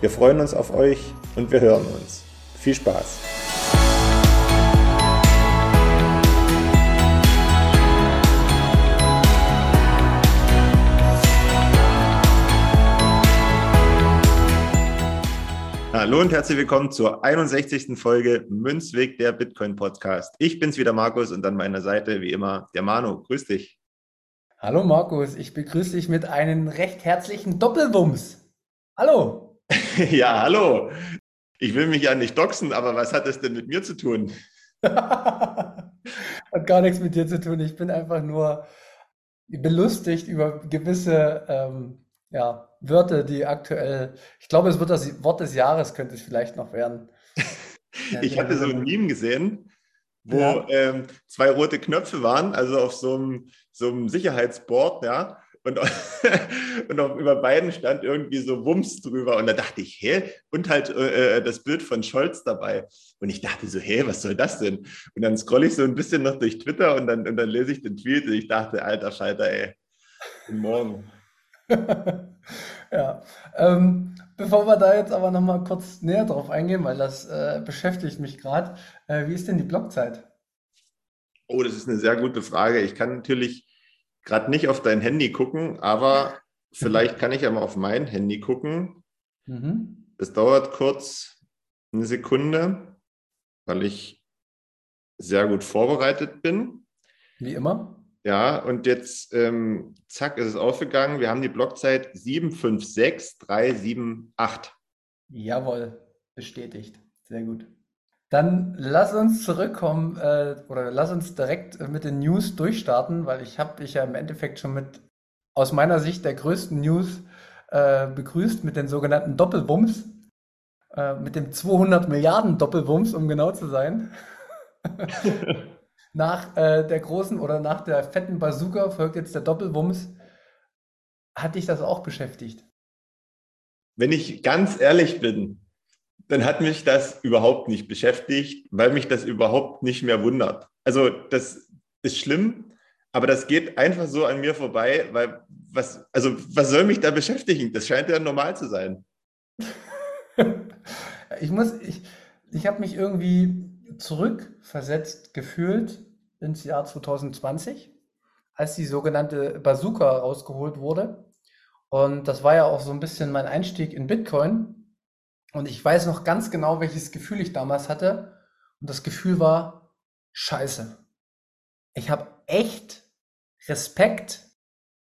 Wir freuen uns auf euch und wir hören uns. Viel Spaß! Hallo und herzlich willkommen zur 61. Folge Münzweg der Bitcoin Podcast. Ich bin's wieder Markus und an meiner Seite wie immer der Manu. Grüß dich. Hallo Markus, ich begrüße dich mit einem recht herzlichen Doppelwumms. Hallo. ja, hallo. Ich will mich ja nicht doxen, aber was hat das denn mit mir zu tun? hat gar nichts mit dir zu tun. Ich bin einfach nur belustigt über gewisse ähm, ja, Wörter, die aktuell, ich glaube, es wird das Wort des Jahres, könnte es vielleicht noch werden. ich hatte so ein Meme gesehen, wo ja. ähm, zwei rote Knöpfe waren, also auf so einem, so einem Sicherheitsboard, ja. Und, und auf, über beiden stand irgendwie so Wumms drüber. Und da dachte ich, hä? Und halt äh, äh, das Bild von Scholz dabei. Und ich dachte so, hä, was soll das denn? Und dann scrolle ich so ein bisschen noch durch Twitter und dann, und dann lese ich den Tweet und ich dachte, alter Schalter, ey, guten Morgen. ja, ähm, bevor wir da jetzt aber nochmal kurz näher drauf eingehen, weil das äh, beschäftigt mich gerade, äh, wie ist denn die Blockzeit? Oh, das ist eine sehr gute Frage. Ich kann natürlich gerade nicht auf dein Handy gucken, aber vielleicht kann ich ja mal auf mein Handy gucken. Mhm. Es dauert kurz eine Sekunde, weil ich sehr gut vorbereitet bin. Wie immer. Ja, und jetzt, ähm, zack, ist es aufgegangen. Wir haben die Blockzeit 756378. Jawohl, bestätigt. Sehr gut. Dann lass uns zurückkommen äh, oder lass uns direkt mit den News durchstarten, weil ich habe dich ja im Endeffekt schon mit aus meiner Sicht der größten News äh, begrüßt mit den sogenannten Doppelwumms, äh, mit dem 200 Milliarden Doppelwumms, um genau zu sein. nach äh, der großen oder nach der fetten Bazooka folgt jetzt der Doppelwumms. Hat dich das auch beschäftigt? Wenn ich ganz ehrlich bin, dann hat mich das überhaupt nicht beschäftigt, weil mich das überhaupt nicht mehr wundert. Also das ist schlimm, aber das geht einfach so an mir vorbei, weil was, also was soll mich da beschäftigen? Das scheint ja normal zu sein. ich muss, ich, ich habe mich irgendwie zurückversetzt gefühlt ins Jahr 2020, als die sogenannte Bazooka rausgeholt wurde. Und das war ja auch so ein bisschen mein Einstieg in Bitcoin. Und ich weiß noch ganz genau, welches Gefühl ich damals hatte. Und das Gefühl war, scheiße. Ich habe echt Respekt.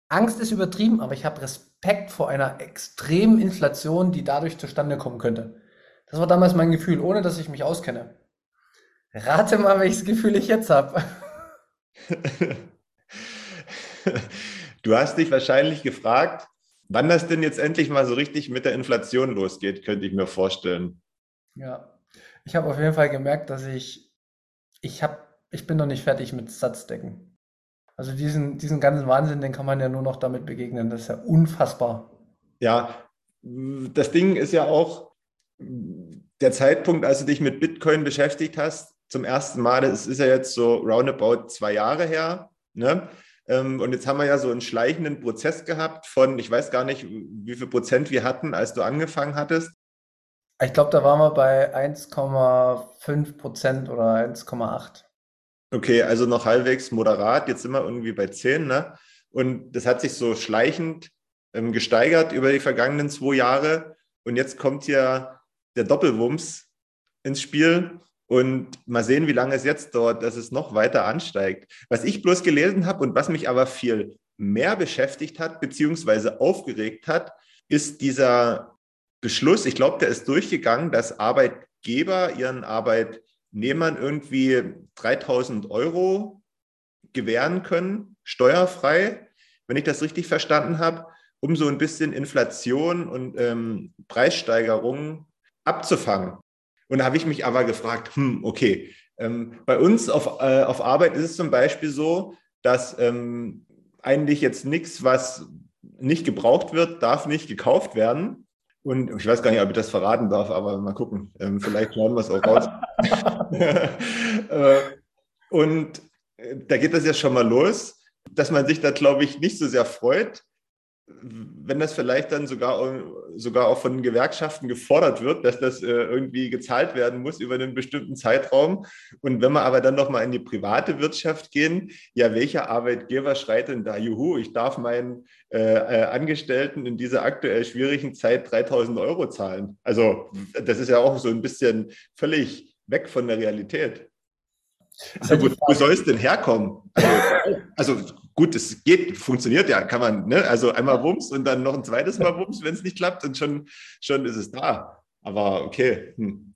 Angst ist übertrieben, aber ich habe Respekt vor einer extremen Inflation, die dadurch zustande kommen könnte. Das war damals mein Gefühl, ohne dass ich mich auskenne. Rate mal, welches Gefühl ich jetzt habe. du hast dich wahrscheinlich gefragt, wann das denn jetzt endlich mal so richtig mit der Inflation losgeht, könnte ich mir vorstellen. Ja, ich habe auf jeden Fall gemerkt, dass ich, ich habe, ich bin noch nicht fertig mit Satzdecken. Also diesen, diesen ganzen Wahnsinn, den kann man ja nur noch damit begegnen. Das ist ja unfassbar. Ja, das Ding ist ja auch der Zeitpunkt, als du dich mit Bitcoin beschäftigt hast, zum ersten Mal. Das ist ja jetzt so roundabout zwei Jahre her. Ne? Ähm, und jetzt haben wir ja so einen schleichenden Prozess gehabt von, ich weiß gar nicht, wie viel Prozent wir hatten, als du angefangen hattest. Ich glaube, da waren wir bei 1,5 Prozent oder 1,8. Okay, also noch halbwegs moderat. Jetzt sind wir irgendwie bei 10. Ne? Und das hat sich so schleichend ähm, gesteigert über die vergangenen zwei Jahre. Und jetzt kommt ja der Doppelwumms ins Spiel. Und mal sehen, wie lange es jetzt dauert, dass es noch weiter ansteigt. Was ich bloß gelesen habe und was mich aber viel mehr beschäftigt hat, beziehungsweise aufgeregt hat, ist dieser Beschluss, ich glaube, der ist durchgegangen, dass Arbeitgeber ihren Arbeitnehmern irgendwie 3000 Euro gewähren können, steuerfrei, wenn ich das richtig verstanden habe, um so ein bisschen Inflation und ähm, Preissteigerungen abzufangen. Und da habe ich mich aber gefragt, hm, okay, ähm, bei uns auf, äh, auf Arbeit ist es zum Beispiel so, dass ähm, eigentlich jetzt nichts, was nicht gebraucht wird, darf nicht gekauft werden. Und ich weiß gar nicht, ob ich das verraten darf, aber mal gucken. Ähm, vielleicht schauen wir es auch raus. äh, und äh, da geht das ja schon mal los, dass man sich da, glaube ich, nicht so sehr freut, wenn das vielleicht dann sogar, sogar auch von Gewerkschaften gefordert wird, dass das äh, irgendwie gezahlt werden muss über einen bestimmten Zeitraum. Und wenn wir aber dann nochmal in die private Wirtschaft gehen, ja, welcher Arbeitgeber schreit denn da, juhu, ich darf meinen äh, äh Angestellten in dieser aktuell schwierigen Zeit 3000 Euro zahlen? Also das ist ja auch so ein bisschen völlig weg von der Realität. Also, wo, wo soll es denn herkommen? Also, also gut, es geht, funktioniert ja, kann man, ne? Also einmal Wumms und dann noch ein zweites Mal Wumms, wenn es nicht klappt und schon, schon ist es da. Aber okay. Hm.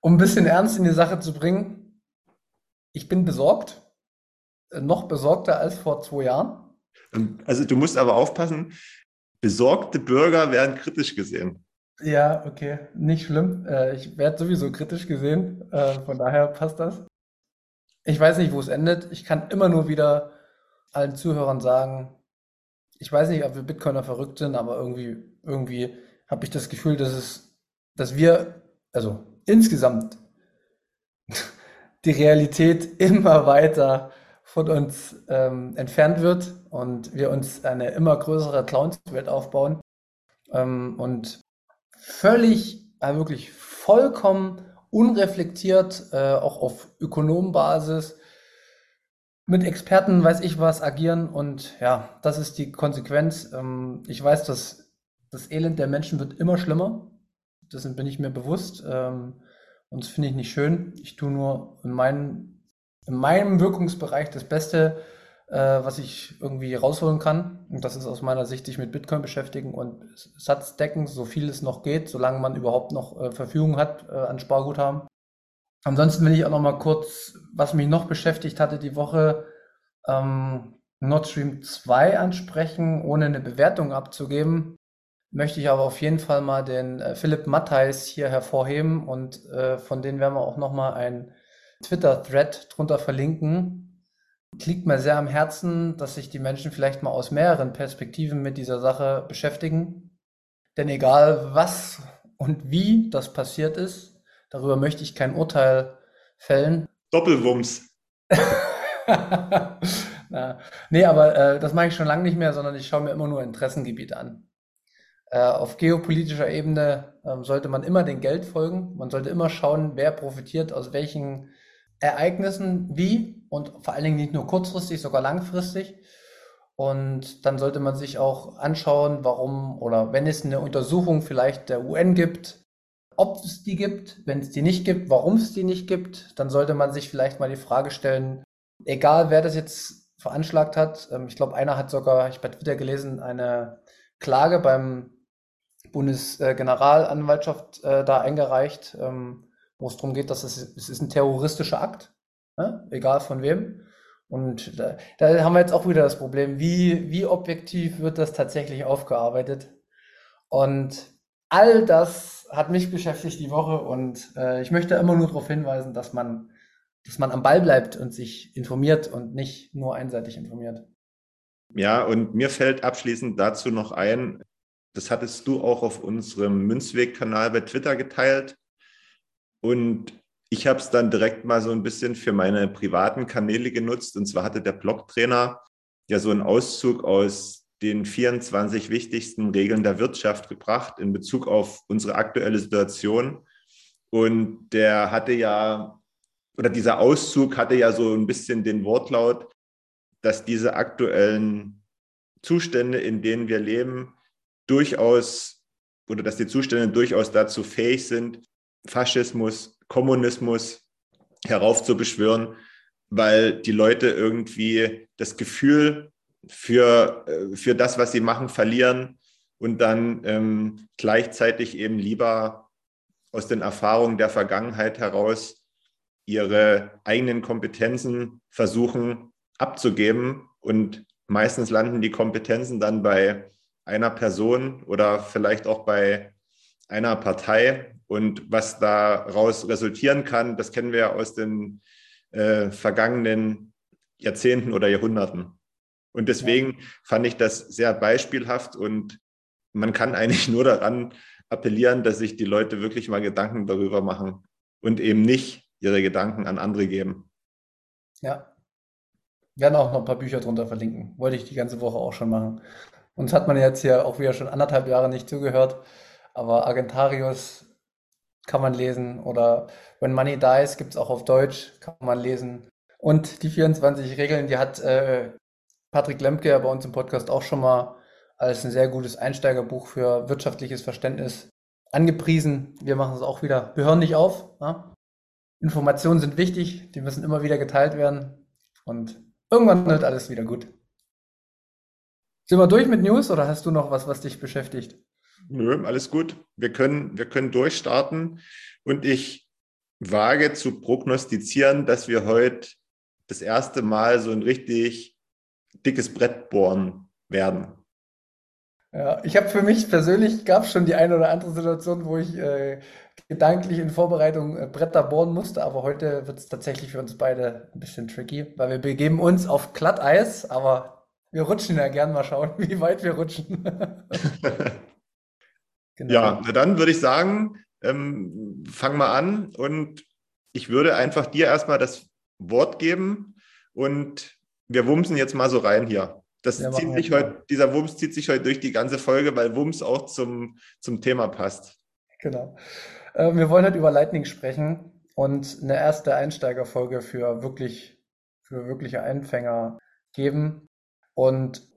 Um ein bisschen Ernst in die Sache zu bringen, ich bin besorgt, äh, noch besorgter als vor zwei Jahren. Also du musst aber aufpassen, besorgte Bürger werden kritisch gesehen. Ja, okay, nicht schlimm. Äh, ich werde sowieso kritisch gesehen, äh, von daher passt das. Ich weiß nicht, wo es endet. Ich kann immer nur wieder allen Zuhörern sagen, ich weiß nicht, ob wir Bitcoiner verrückt sind, aber irgendwie, irgendwie habe ich das Gefühl, dass es, dass wir, also insgesamt die Realität immer weiter von uns ähm, entfernt wird und wir uns eine immer größere Clowns-Welt aufbauen. Ähm, und völlig, äh, wirklich vollkommen unreflektiert, äh, auch auf Ökonomenbasis, mit Experten weiß ich was agieren und ja, das ist die Konsequenz. Ähm, ich weiß, dass das Elend der Menschen wird immer schlimmer. Dessen bin ich mir bewusst ähm, und das finde ich nicht schön. Ich tue nur in, meinen, in meinem Wirkungsbereich das Beste, äh, was ich irgendwie rausholen kann. Und das ist aus meiner Sicht sich mit Bitcoin beschäftigen und Satz decken, so viel es noch geht, solange man überhaupt noch äh, Verfügung hat äh, an Sparguthaben. Ansonsten will ich auch noch mal kurz, was mich noch beschäftigt hatte die Woche, ähm, Nord Stream 2 ansprechen, ohne eine Bewertung abzugeben. Möchte ich aber auf jeden Fall mal den äh, Philipp Mattheis hier hervorheben und äh, von denen werden wir auch noch mal ein Twitter-Thread drunter verlinken, liegt mir sehr am Herzen, dass sich die Menschen vielleicht mal aus mehreren Perspektiven mit dieser Sache beschäftigen. Denn egal was und wie das passiert ist, darüber möchte ich kein Urteil fällen. Doppelwumms. Na, nee, aber äh, das mache ich schon lange nicht mehr, sondern ich schaue mir immer nur Interessengebiete an. Äh, auf geopolitischer Ebene äh, sollte man immer dem Geld folgen. Man sollte immer schauen, wer profitiert aus welchen Ereignissen wie und vor allen Dingen nicht nur kurzfristig, sogar langfristig. Und dann sollte man sich auch anschauen, warum oder wenn es eine Untersuchung vielleicht der UN gibt, ob es die gibt, wenn es die nicht gibt, warum es die nicht gibt, dann sollte man sich vielleicht mal die Frage stellen, egal wer das jetzt veranschlagt hat, ähm, ich glaube, einer hat sogar, ich habe bei Twitter gelesen, eine Klage beim Bundesgeneralanwaltschaft äh, da eingereicht, ähm, wo es darum geht, dass es, es ist ein terroristischer Akt, ne? egal von wem. Und da, da, haben wir jetzt auch wieder das Problem, wie, wie objektiv wird das tatsächlich aufgearbeitet? Und all das hat mich beschäftigt die Woche und äh, ich möchte immer nur darauf hinweisen, dass man, dass man am Ball bleibt und sich informiert und nicht nur einseitig informiert. Ja, und mir fällt abschließend dazu noch ein, das hattest du auch auf unserem Münzweg-Kanal bei Twitter geteilt. Und ich habe es dann direkt mal so ein bisschen für meine privaten Kanäle genutzt. Und zwar hatte der Blogtrainer ja so einen Auszug aus den 24 wichtigsten Regeln der Wirtschaft gebracht in Bezug auf unsere aktuelle Situation. Und der hatte ja, oder dieser Auszug hatte ja so ein bisschen den Wortlaut, dass diese aktuellen Zustände, in denen wir leben, durchaus, oder dass die Zustände durchaus dazu fähig sind, Faschismus, Kommunismus heraufzubeschwören, weil die Leute irgendwie das Gefühl für, äh, für das, was sie machen, verlieren und dann ähm, gleichzeitig eben lieber aus den Erfahrungen der Vergangenheit heraus ihre eigenen Kompetenzen versuchen abzugeben. Und meistens landen die Kompetenzen dann bei einer Person oder vielleicht auch bei einer Partei. Und was daraus resultieren kann, das kennen wir aus den äh, vergangenen Jahrzehnten oder Jahrhunderten. Und deswegen ja. fand ich das sehr beispielhaft und man kann eigentlich nur daran appellieren, dass sich die Leute wirklich mal Gedanken darüber machen und eben nicht ihre Gedanken an andere geben. Ja. Wir werden auch noch ein paar Bücher drunter verlinken. Wollte ich die ganze Woche auch schon machen. Uns hat man jetzt hier auch wieder schon anderthalb Jahre nicht zugehört, aber Agentarius kann man lesen oder When Money Dies gibt es auch auf Deutsch, kann man lesen. Und die 24 Regeln, die hat äh, Patrick Lemke bei uns im Podcast auch schon mal als ein sehr gutes Einsteigerbuch für wirtschaftliches Verständnis angepriesen. Wir machen es auch wieder. Wir hören nicht auf. Ja? Informationen sind wichtig, die müssen immer wieder geteilt werden und irgendwann wird alles wieder gut. Sind wir durch mit News oder hast du noch was, was dich beschäftigt? Nö, alles gut. Wir können, wir können durchstarten und ich wage zu prognostizieren, dass wir heute das erste Mal so ein richtig dickes Brett bohren werden. Ja, ich habe für mich persönlich gab es schon die eine oder andere Situation, wo ich äh, gedanklich in Vorbereitung äh, Bretter bohren musste, aber heute wird es tatsächlich für uns beide ein bisschen tricky, weil wir begeben uns auf Glatteis, aber wir rutschen ja gern mal schauen, wie weit wir rutschen. genau. Ja, na dann würde ich sagen, ähm, fang mal an und ich würde einfach dir erstmal das Wort geben und wir wumsen jetzt mal so rein hier. Das ja, zieht sich heute, dieser Wumms zieht sich heute durch die ganze Folge, weil Wumms auch zum, zum Thema passt. Genau. Äh, wir wollen heute über Lightning sprechen und eine erste Einsteigerfolge für wirklich, für wirkliche Einfänger geben. Und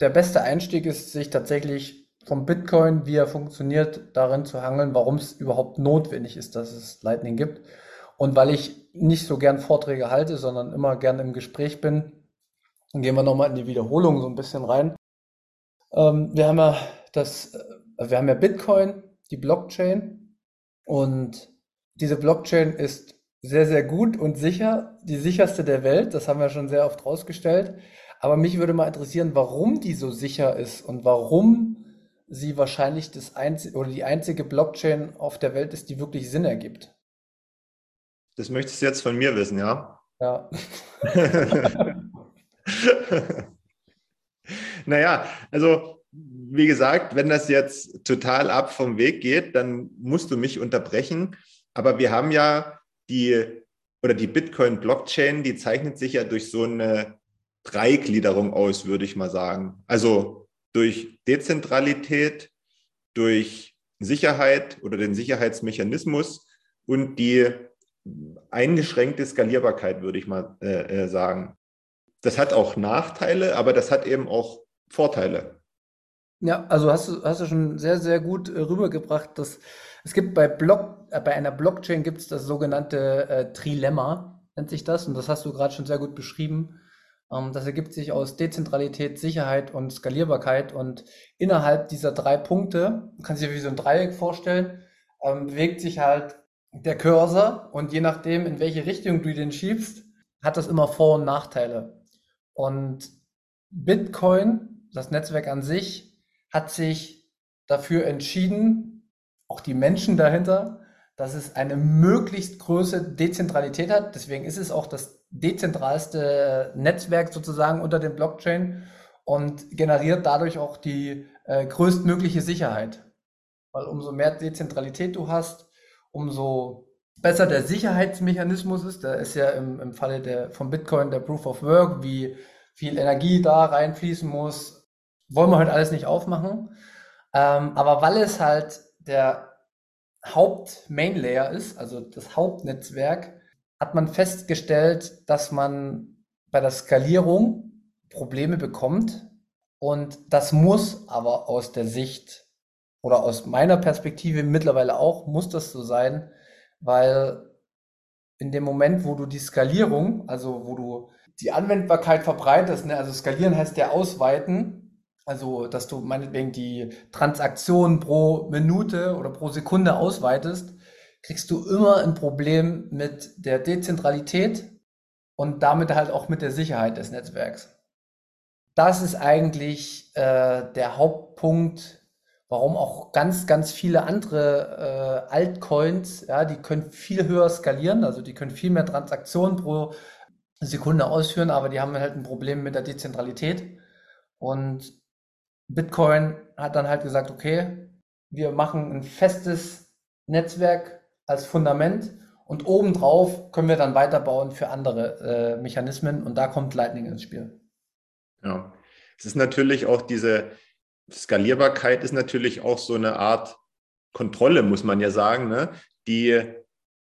der beste Einstieg ist, sich tatsächlich vom Bitcoin, wie er funktioniert, darin zu hangeln, warum es überhaupt notwendig ist, dass es Lightning gibt. Und weil ich nicht so gern Vorträge halte, sondern immer gern im Gespräch bin, dann gehen wir nochmal in die Wiederholung so ein bisschen rein. Ähm, wir haben ja das, äh, wir haben ja Bitcoin, die Blockchain. Und diese Blockchain ist sehr, sehr gut und sicher, die sicherste der Welt. Das haben wir schon sehr oft rausgestellt. Aber mich würde mal interessieren, warum die so sicher ist und warum sie wahrscheinlich das einzige oder die einzige Blockchain auf der Welt ist, die wirklich Sinn ergibt. Das möchtest du jetzt von mir wissen, ja? Ja. naja, also wie gesagt, wenn das jetzt total ab vom Weg geht, dann musst du mich unterbrechen. Aber wir haben ja die oder die Bitcoin-Blockchain, die zeichnet sich ja durch so eine Dreigliederung aus, würde ich mal sagen. Also durch Dezentralität, durch Sicherheit oder den Sicherheitsmechanismus und die eingeschränkte Skalierbarkeit, würde ich mal äh, äh, sagen. Das hat auch Nachteile, aber das hat eben auch Vorteile. Ja, also hast du, hast du schon sehr, sehr gut äh, rübergebracht, dass es gibt bei Block, äh, bei einer Blockchain gibt es das sogenannte äh, Trilemma, nennt sich das, und das hast du gerade schon sehr gut beschrieben. Ähm, das ergibt sich aus Dezentralität, Sicherheit und Skalierbarkeit. Und innerhalb dieser drei Punkte, du kannst dir wie so ein Dreieck vorstellen, ähm, bewegt sich halt der Cursor und je nachdem, in welche Richtung du den schiebst, hat das immer Vor- und Nachteile. Und Bitcoin, das Netzwerk an sich, hat sich dafür entschieden, auch die Menschen dahinter, dass es eine möglichst große Dezentralität hat. Deswegen ist es auch das dezentralste Netzwerk sozusagen unter den Blockchain und generiert dadurch auch die äh, größtmögliche Sicherheit. Weil umso mehr Dezentralität du hast, umso besser der Sicherheitsmechanismus ist. Da ist ja im, im Falle der, von Bitcoin der Proof of Work, wie viel Energie da reinfließen muss, wollen wir heute alles nicht aufmachen. Ähm, aber weil es halt der Haupt-Main-Layer ist, also das Hauptnetzwerk, hat man festgestellt, dass man bei der Skalierung Probleme bekommt. Und das muss aber aus der Sicht oder aus meiner Perspektive mittlerweile auch, muss das so sein, weil in dem Moment, wo du die Skalierung, also wo du die Anwendbarkeit verbreitest, ne, also skalieren heißt ja ausweiten, also dass du meinetwegen die Transaktion pro Minute oder pro Sekunde ausweitest, kriegst du immer ein Problem mit der Dezentralität und damit halt auch mit der Sicherheit des Netzwerks. Das ist eigentlich äh, der Hauptpunkt, warum auch ganz, ganz viele andere äh, Altcoins, ja, die können viel höher skalieren, also die können viel mehr Transaktionen pro Sekunde ausführen, aber die haben halt ein Problem mit der Dezentralität. Und Bitcoin hat dann halt gesagt, okay, wir machen ein festes Netzwerk als Fundament und obendrauf können wir dann weiterbauen für andere äh, Mechanismen und da kommt Lightning ins Spiel. Ja, es ist natürlich auch diese Skalierbarkeit ist natürlich auch so eine Art Kontrolle, muss man ja sagen, ne? die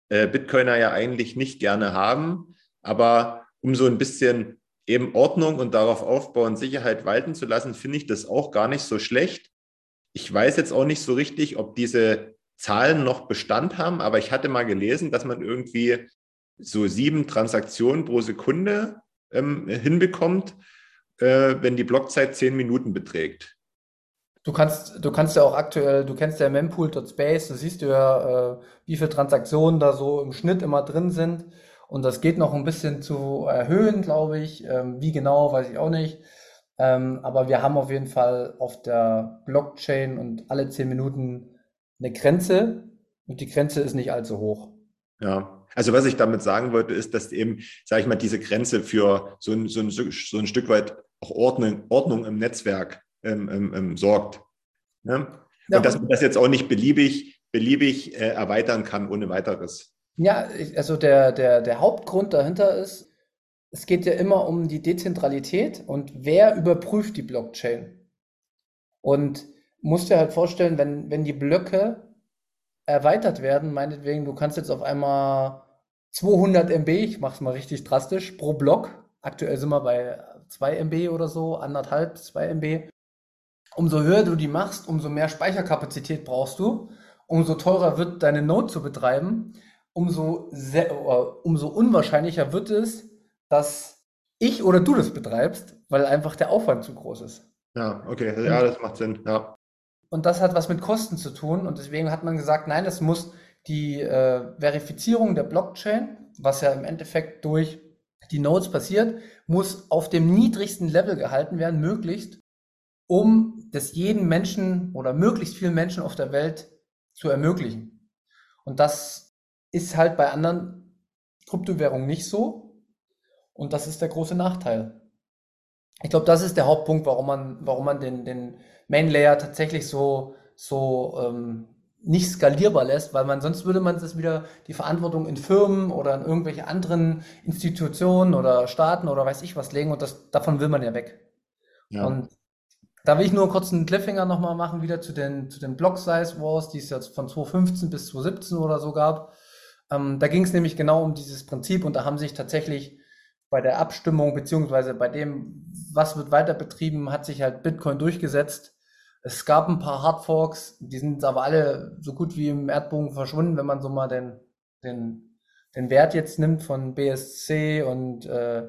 äh, Bitcoiner ja eigentlich nicht gerne haben, aber um so ein bisschen eben Ordnung und darauf aufbauen, Sicherheit walten zu lassen, finde ich das auch gar nicht so schlecht. Ich weiß jetzt auch nicht so richtig, ob diese Zahlen noch Bestand haben, aber ich hatte mal gelesen, dass man irgendwie so sieben Transaktionen pro Sekunde ähm, hinbekommt, äh, wenn die Blockzeit zehn Minuten beträgt. Du kannst, du kannst ja auch aktuell, du kennst ja mempool.space, da siehst du ja, äh, wie viele Transaktionen da so im Schnitt immer drin sind. Und das geht noch ein bisschen zu erhöhen, glaube ich. Ähm, wie genau, weiß ich auch nicht. Ähm, aber wir haben auf jeden Fall auf der Blockchain und alle zehn Minuten eine Grenze und die Grenze ist nicht allzu hoch. Ja, also was ich damit sagen wollte, ist, dass eben, sage ich mal, diese Grenze für so ein, so ein, so ein Stück weit auch Ordnung, Ordnung im Netzwerk ähm, ähm, ähm sorgt. Ne? Ja, und dass man das jetzt auch nicht beliebig, beliebig äh, erweitern kann ohne weiteres. Ja, also der, der, der Hauptgrund dahinter ist, es geht ja immer um die Dezentralität und wer überprüft die Blockchain. Und musst dir halt vorstellen, wenn, wenn die Blöcke erweitert werden, meinetwegen, du kannst jetzt auf einmal 200 MB, ich mach's mal richtig drastisch, pro Block. Aktuell sind wir bei 2 MB oder so, anderthalb, 2 MB. Umso höher du die machst, umso mehr Speicherkapazität brauchst du, umso teurer wird deine Node zu betreiben, umso, sehr, umso unwahrscheinlicher wird es, dass ich oder du das betreibst, weil einfach der Aufwand zu groß ist. Ja, okay, ja, das macht Sinn, ja. Und das hat was mit Kosten zu tun. Und deswegen hat man gesagt, nein, das muss die äh, Verifizierung der Blockchain, was ja im Endeffekt durch die Nodes passiert, muss auf dem niedrigsten Level gehalten werden, möglichst, um das jeden Menschen oder möglichst vielen Menschen auf der Welt zu ermöglichen. Und das ist halt bei anderen Kryptowährungen nicht so. Und das ist der große Nachteil. Ich glaube, das ist der Hauptpunkt, warum man, warum man den, den Main Layer tatsächlich so, so ähm, nicht skalierbar lässt, weil man sonst würde man das wieder die Verantwortung in Firmen oder in irgendwelche anderen Institutionen oder Staaten oder weiß ich was legen und das, davon will man ja weg. Ja. Und da will ich nur kurz einen Cliffhanger nochmal machen, wieder zu den, zu den Block Size Wars, die es jetzt von 2015 bis 2017 oder so gab. Ähm, da ging es nämlich genau um dieses Prinzip und da haben sich tatsächlich bei der Abstimmung beziehungsweise bei dem, was wird weiter betrieben, hat sich halt Bitcoin durchgesetzt es gab ein paar Hardforks, die sind aber alle so gut wie im Erdbogen verschwunden, wenn man so mal den, den, den Wert jetzt nimmt von BSC und äh,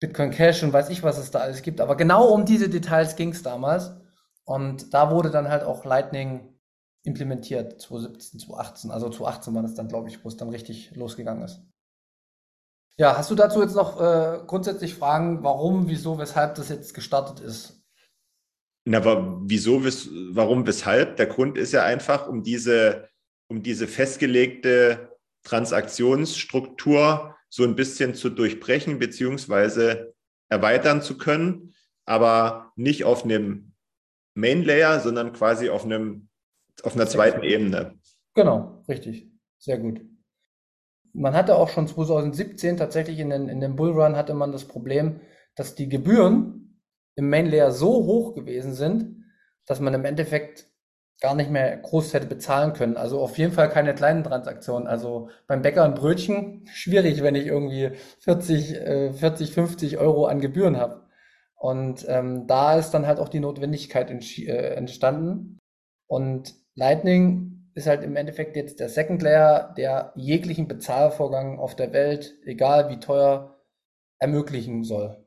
Bitcoin Cash und weiß ich, was es da alles gibt. Aber genau um diese Details ging es damals. Und da wurde dann halt auch Lightning implementiert, 2017, 2018. Also 2018 war das dann, glaube ich, wo es dann richtig losgegangen ist. Ja, hast du dazu jetzt noch äh, grundsätzlich Fragen, warum, wieso, weshalb das jetzt gestartet ist? Na, aber wieso, warum, weshalb? Der Grund ist ja einfach, um diese, um diese festgelegte Transaktionsstruktur so ein bisschen zu durchbrechen beziehungsweise erweitern zu können, aber nicht auf einem Main Layer, sondern quasi auf einem auf einer zweiten Ebene. Genau, richtig. Sehr gut. Man hatte auch schon 2017 tatsächlich in den, in dem Bullrun hatte man das Problem, dass die Gebühren im Main Layer so hoch gewesen sind, dass man im Endeffekt gar nicht mehr groß hätte bezahlen können. Also auf jeden Fall keine kleinen Transaktionen. Also beim Bäcker ein Brötchen, schwierig, wenn ich irgendwie 40, äh, 40 50 Euro an Gebühren habe. Und ähm, da ist dann halt auch die Notwendigkeit äh, entstanden. Und Lightning ist halt im Endeffekt jetzt der Second Layer, der jeglichen Bezahlvorgang auf der Welt, egal wie teuer, ermöglichen soll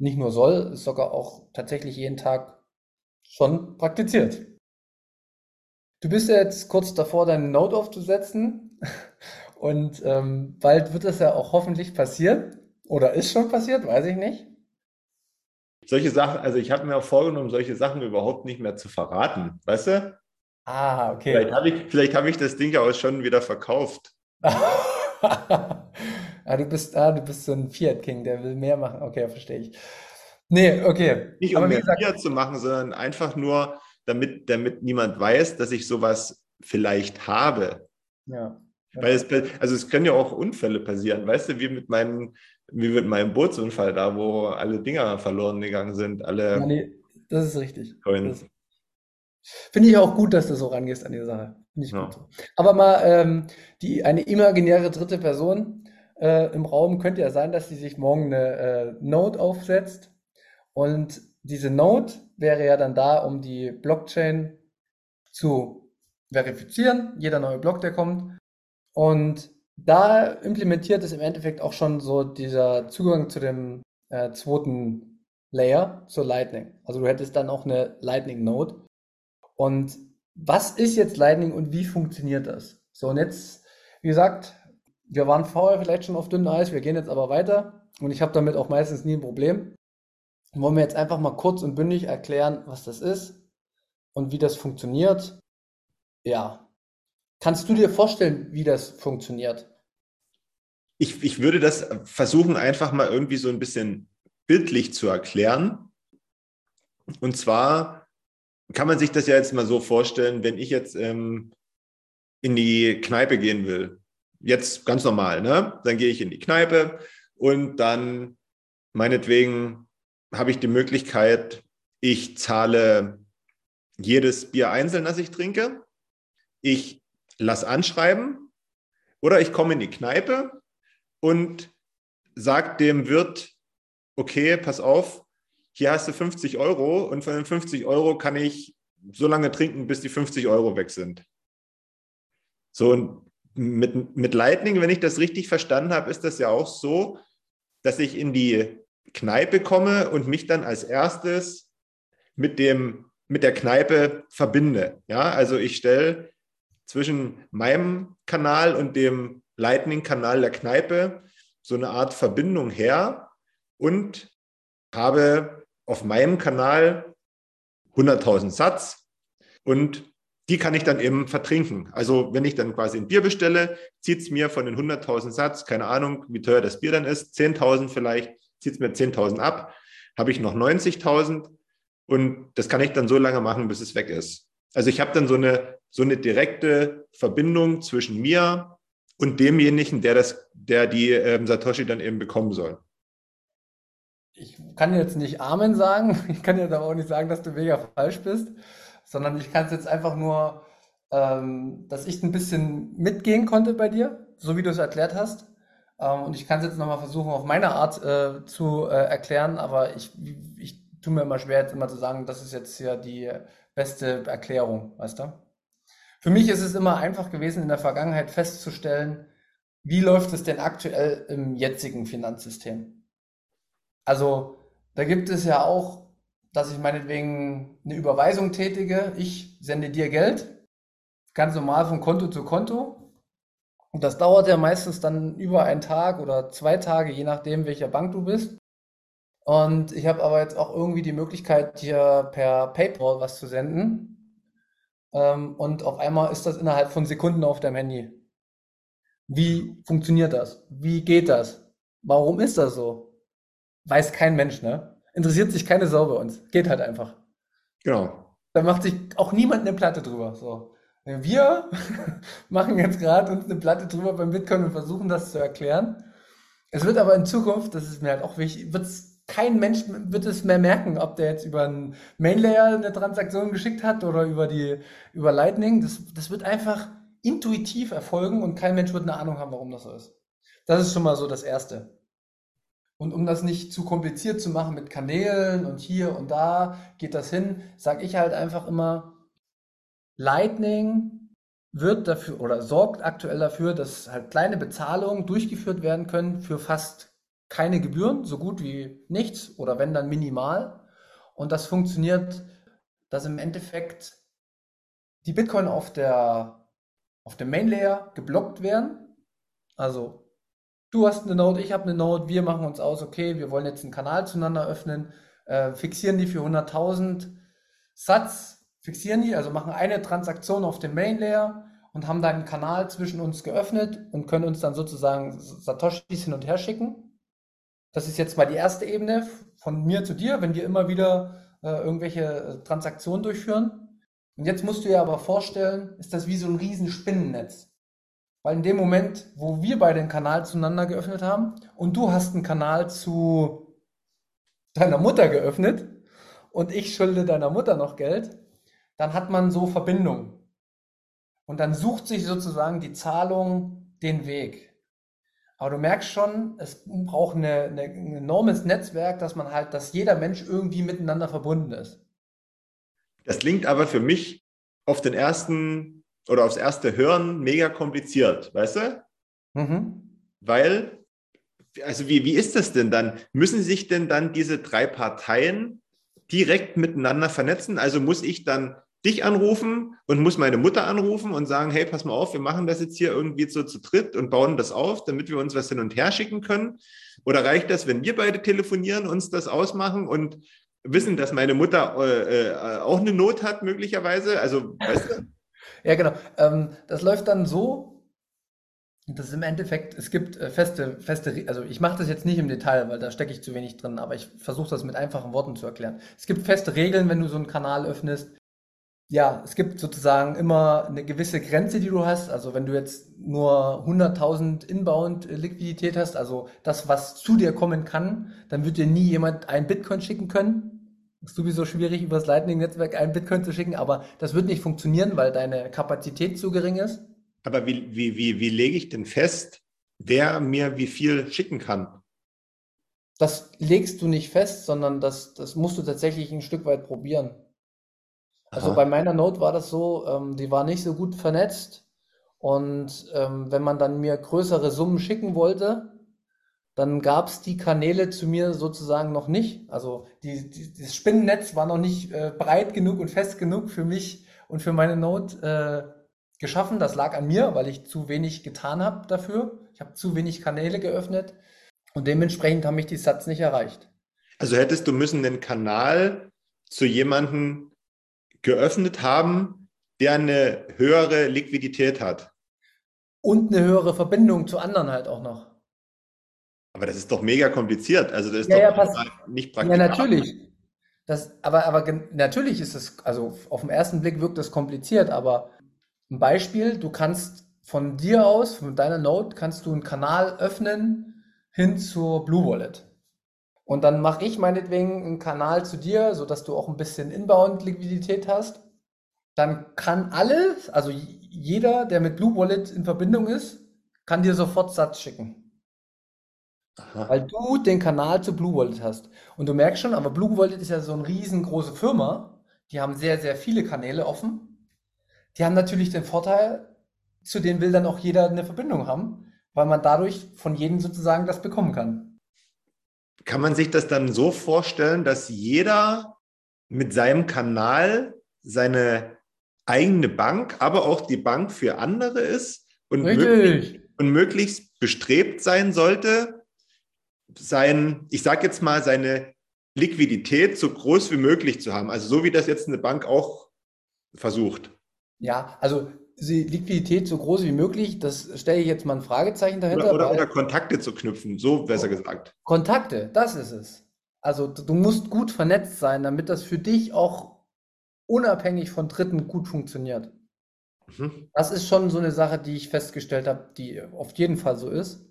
nicht nur soll, ist sogar auch tatsächlich jeden Tag schon praktiziert. Du bist ja jetzt kurz davor, deine Note aufzusetzen und ähm, bald wird das ja auch hoffentlich passieren oder ist schon passiert, weiß ich nicht. solche Sachen, also ich habe mir auch vorgenommen, solche Sachen überhaupt nicht mehr zu verraten, weißt du? Ah, okay. Vielleicht habe ich, vielleicht hab ich das Ding ja auch schon wieder verkauft. ah, du bist, ah, du bist so ein Fiat King, der will mehr machen. Okay, verstehe ich. Nee, okay. Nicht um mehr gesagt, Fiat zu machen, sondern einfach nur, damit, damit niemand weiß, dass ich sowas vielleicht habe. Ja. Weil es, also es können ja auch Unfälle passieren, weißt du, wie mit meinem, wie mit meinem Bootsunfall da, wo alle Dinger verloren gegangen sind, alle. Ja, nee, das ist richtig. Das, Finde ich auch gut, dass du so rangehst an die Sache. Finde ich ja. gut. Aber mal ähm, die, eine imaginäre dritte Person äh, im Raum könnte ja sein, dass sie sich morgen eine äh, Note aufsetzt. Und diese Note wäre ja dann da, um die Blockchain zu verifizieren. Jeder neue Block, der kommt. Und da implementiert es im Endeffekt auch schon so dieser Zugang zu dem äh, zweiten Layer, zur Lightning. Also du hättest dann auch eine Lightning Node. Und was ist jetzt Lightning und wie funktioniert das? So, und jetzt, wie gesagt, wir waren vorher vielleicht schon auf dünnem Eis, wir gehen jetzt aber weiter und ich habe damit auch meistens nie ein Problem. Wollen wir jetzt einfach mal kurz und bündig erklären, was das ist und wie das funktioniert? Ja, Kannst du dir vorstellen, wie das funktioniert? Ich, ich würde das versuchen, einfach mal irgendwie so ein bisschen bildlich zu erklären. Und zwar kann man sich das ja jetzt mal so vorstellen, wenn ich jetzt ähm, in die Kneipe gehen will. Jetzt ganz normal, ne? Dann gehe ich in die Kneipe und dann meinetwegen habe ich die Möglichkeit, ich zahle jedes Bier einzeln, das ich trinke. Ich lass anschreiben oder ich komme in die Kneipe und sag dem Wirt, okay, pass auf, hier hast du 50 Euro und von den 50 Euro kann ich so lange trinken, bis die 50 Euro weg sind. So, und mit, mit Lightning, wenn ich das richtig verstanden habe, ist das ja auch so, dass ich in die Kneipe komme und mich dann als erstes mit dem mit der Kneipe verbinde. Ja, also ich stelle zwischen meinem Kanal und dem Lightning-Kanal der Kneipe so eine Art Verbindung her und habe auf meinem Kanal 100.000 Satz und die kann ich dann eben vertrinken. Also wenn ich dann quasi ein Bier bestelle, zieht es mir von den 100.000 Satz, keine Ahnung, wie teuer das Bier dann ist, 10.000 vielleicht, zieht es mir 10.000 ab, habe ich noch 90.000 und das kann ich dann so lange machen, bis es weg ist. Also ich habe dann so eine, so eine direkte Verbindung zwischen mir und demjenigen, der, das, der die ähm, Satoshi dann eben bekommen soll. Ich kann jetzt nicht Amen sagen, ich kann jetzt aber auch nicht sagen, dass du mega falsch bist, sondern ich kann es jetzt einfach nur, ähm, dass ich ein bisschen mitgehen konnte bei dir, so wie du es erklärt hast. Ähm, und ich kann es jetzt nochmal versuchen, auf meine Art äh, zu äh, erklären, aber ich, ich tue mir immer schwer, jetzt immer zu sagen, das ist jetzt hier die beste Erklärung, weißt du? Für mich ist es immer einfach gewesen, in der Vergangenheit festzustellen, wie läuft es denn aktuell im jetzigen Finanzsystem? Also, da gibt es ja auch, dass ich meinetwegen eine Überweisung tätige. Ich sende dir Geld, ganz normal von Konto zu Konto. Und das dauert ja meistens dann über einen Tag oder zwei Tage, je nachdem, welcher Bank du bist. Und ich habe aber jetzt auch irgendwie die Möglichkeit, dir per PayPal was zu senden. Ähm, und auf einmal ist das innerhalb von Sekunden auf deinem Handy. Wie funktioniert das? Wie geht das? Warum ist das so? Weiß kein Mensch, ne? Interessiert sich keine Sau bei uns. Geht halt einfach. Genau. Da macht sich auch niemand eine Platte drüber. So. Wir machen jetzt gerade uns eine Platte drüber beim Bitcoin und versuchen das zu erklären. Es wird aber in Zukunft, das ist mir halt auch wichtig, wird kein Mensch wird es mehr merken, ob der jetzt über einen Main-Layer eine Transaktion geschickt hat oder über die über Lightning. Das, das wird einfach intuitiv erfolgen und kein Mensch wird eine Ahnung haben, warum das so ist. Das ist schon mal so das Erste. Und um das nicht zu kompliziert zu machen mit Kanälen und hier und da geht das hin, sage ich halt einfach immer, Lightning wird dafür oder sorgt aktuell dafür, dass halt kleine Bezahlungen durchgeführt werden können für fast keine Gebühren, so gut wie nichts oder wenn dann minimal. Und das funktioniert, dass im Endeffekt die Bitcoin auf der, auf dem Main Layer geblockt werden. Also du hast eine Node, ich habe eine Node, wir machen uns aus, okay, wir wollen jetzt einen Kanal zueinander öffnen. äh, fixieren die für 100.000 Satz, fixieren die, also machen eine Transaktion auf dem Main Layer und haben dann einen Kanal zwischen uns geöffnet und können uns dann sozusagen Satoshis hin und her schicken. Das ist jetzt mal die erste Ebene von mir zu dir, wenn wir immer wieder äh, irgendwelche äh, Transaktionen durchführen. Und jetzt musst du dir aber vorstellen, ist das wie so ein riesen Spinnennetz. Weil in dem Moment, wo wir beide den Kanal zueinander geöffnet haben und du hast einen Kanal zu deiner Mutter geöffnet und ich schulde deiner Mutter noch Geld, dann hat man so Verbindungen. Und dann sucht sich sozusagen die Zahlung den Weg. Aber du merkst schon, es braucht eine, eine, ein enormes Netzwerk, dass man halt, dass jeder Mensch irgendwie miteinander verbunden ist. Das klingt aber für mich auf den ersten oder aufs erste Hören mega kompliziert, weißt du? Mhm. Weil, also wie, wie ist das denn dann? Müssen sich denn dann diese drei Parteien direkt miteinander vernetzen? Also muss ich dann dich anrufen und muss meine Mutter anrufen und sagen, hey, pass mal auf, wir machen das jetzt hier irgendwie so zu dritt und bauen das auf, damit wir uns was hin und her schicken können? Oder reicht das, wenn wir beide telefonieren, uns das ausmachen und wissen, dass meine Mutter äh, äh, auch eine Not hat, möglicherweise? Also, weißt du? ja, genau. Ähm, das läuft dann so, das ist im Endeffekt, es gibt äh, feste, feste, also ich mache das jetzt nicht im Detail, weil da stecke ich zu wenig drin, aber ich versuche das mit einfachen Worten zu erklären. Es gibt feste Regeln, wenn du so einen Kanal öffnest ja, es gibt sozusagen immer eine gewisse Grenze, die du hast. Also wenn du jetzt nur 100.000 Inbound-Liquidität hast, also das, was zu dir kommen kann, dann wird dir nie jemand einen Bitcoin schicken können. Ist sowieso schwierig, über das Lightning-Netzwerk einen Bitcoin zu schicken, aber das wird nicht funktionieren, weil deine Kapazität zu gering ist. Aber wie, wie, wie, wie lege ich denn fest, wer mir wie viel schicken kann? Das legst du nicht fest, sondern das, das musst du tatsächlich ein Stück weit probieren. Also Aha. bei meiner Note war das so, ähm, die war nicht so gut vernetzt. Und ähm, wenn man dann mir größere Summen schicken wollte, dann gab es die Kanäle zu mir sozusagen noch nicht. Also die, die, das Spinnennetz war noch nicht äh, breit genug und fest genug für mich und für meine Note äh, geschaffen. Das lag an mir, weil ich zu wenig getan habe dafür. Ich habe zu wenig Kanäle geöffnet und dementsprechend haben mich die Satz nicht erreicht. Also hättest du müssen den Kanal zu jemandem geöffnet haben, der eine höhere Liquidität hat. Und eine höhere Verbindung zu anderen halt auch noch. Aber das ist doch mega kompliziert. Also das ist ja, doch ja, nicht praktisch. Ja, natürlich. Das, aber, aber natürlich ist es, also auf den ersten Blick wirkt das kompliziert, aber ein Beispiel, du kannst von dir aus, von deiner Node, kannst du einen Kanal öffnen hin zur Blue Wallet. Und dann mache ich meinetwegen einen Kanal zu dir, sodass du auch ein bisschen Inbound-Liquidität hast. Dann kann alles, also jeder, der mit Blue Wallet in Verbindung ist, kann dir sofort Satz schicken. Aha. Weil du den Kanal zu Blue Wallet hast. Und du merkst schon, aber Blue Wallet ist ja so eine riesengroße Firma. Die haben sehr, sehr viele Kanäle offen. Die haben natürlich den Vorteil, zu denen will dann auch jeder eine Verbindung haben, weil man dadurch von jedem sozusagen das bekommen kann kann man sich das dann so vorstellen, dass jeder mit seinem Kanal seine eigene Bank, aber auch die Bank für andere ist und, möglich, und möglichst bestrebt sein sollte, sein, ich sage jetzt mal, seine Liquidität so groß wie möglich zu haben. Also so wie das jetzt eine Bank auch versucht. Ja, also die Liquidität so groß wie möglich, das stelle ich jetzt mal ein Fragezeichen dahinter. Oder, oder, oder Kontakte zu knüpfen, so besser gesagt. Kontakte, das ist es. Also du musst gut vernetzt sein, damit das für dich auch unabhängig von Dritten gut funktioniert. Mhm. Das ist schon so eine Sache, die ich festgestellt habe, die auf jeden Fall so ist.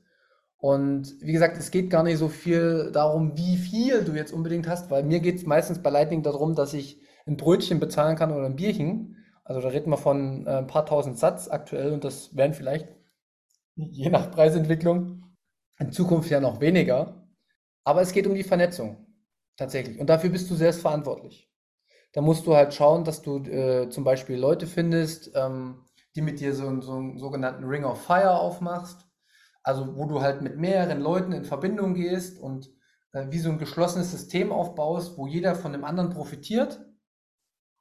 Und wie gesagt, es geht gar nicht so viel darum, wie viel du jetzt unbedingt hast, weil mir geht es meistens bei Lightning darum, dass ich ein Brötchen bezahlen kann oder ein Bierchen. Also da reden wir von äh, ein paar tausend Satz aktuell und das werden vielleicht je nach Preisentwicklung in Zukunft ja noch weniger. Aber es geht um die Vernetzung tatsächlich und dafür bist du selbst verantwortlich. Da musst du halt schauen, dass du äh, zum Beispiel Leute findest, ähm, die mit dir so, so einen sogenannten Ring of Fire aufmachst. Also wo du halt mit mehreren Leuten in Verbindung gehst und äh, wie so ein geschlossenes System aufbaust, wo jeder von dem anderen profitiert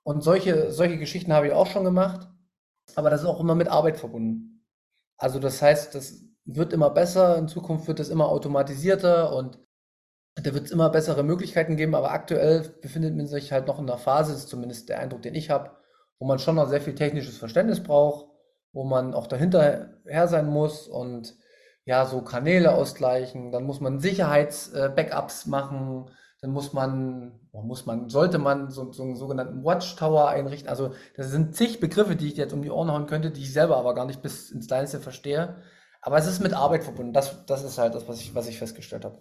und solche, solche Geschichten habe ich auch schon gemacht, aber das ist auch immer mit Arbeit verbunden. Also das heißt, das wird immer besser, in Zukunft wird es immer automatisierter und Da wird es immer bessere Möglichkeiten geben, aber aktuell befindet man sich halt noch in einer Phase, das ist zumindest der Eindruck, den ich habe, wo man schon noch sehr viel technisches Verständnis braucht, wo man auch dahinter her sein muss und ja, so Kanäle ausgleichen, dann muss man Sicherheits-Backups äh, machen, dann muss man, muss man, sollte man so, so einen sogenannten Watchtower einrichten. Also das sind zig Begriffe, die ich jetzt um die Ohren hauen könnte, die ich selber aber gar nicht bis ins Kleinste verstehe. Aber es ist mit Arbeit verbunden. Das, das ist halt das, was ich, was ich festgestellt habe.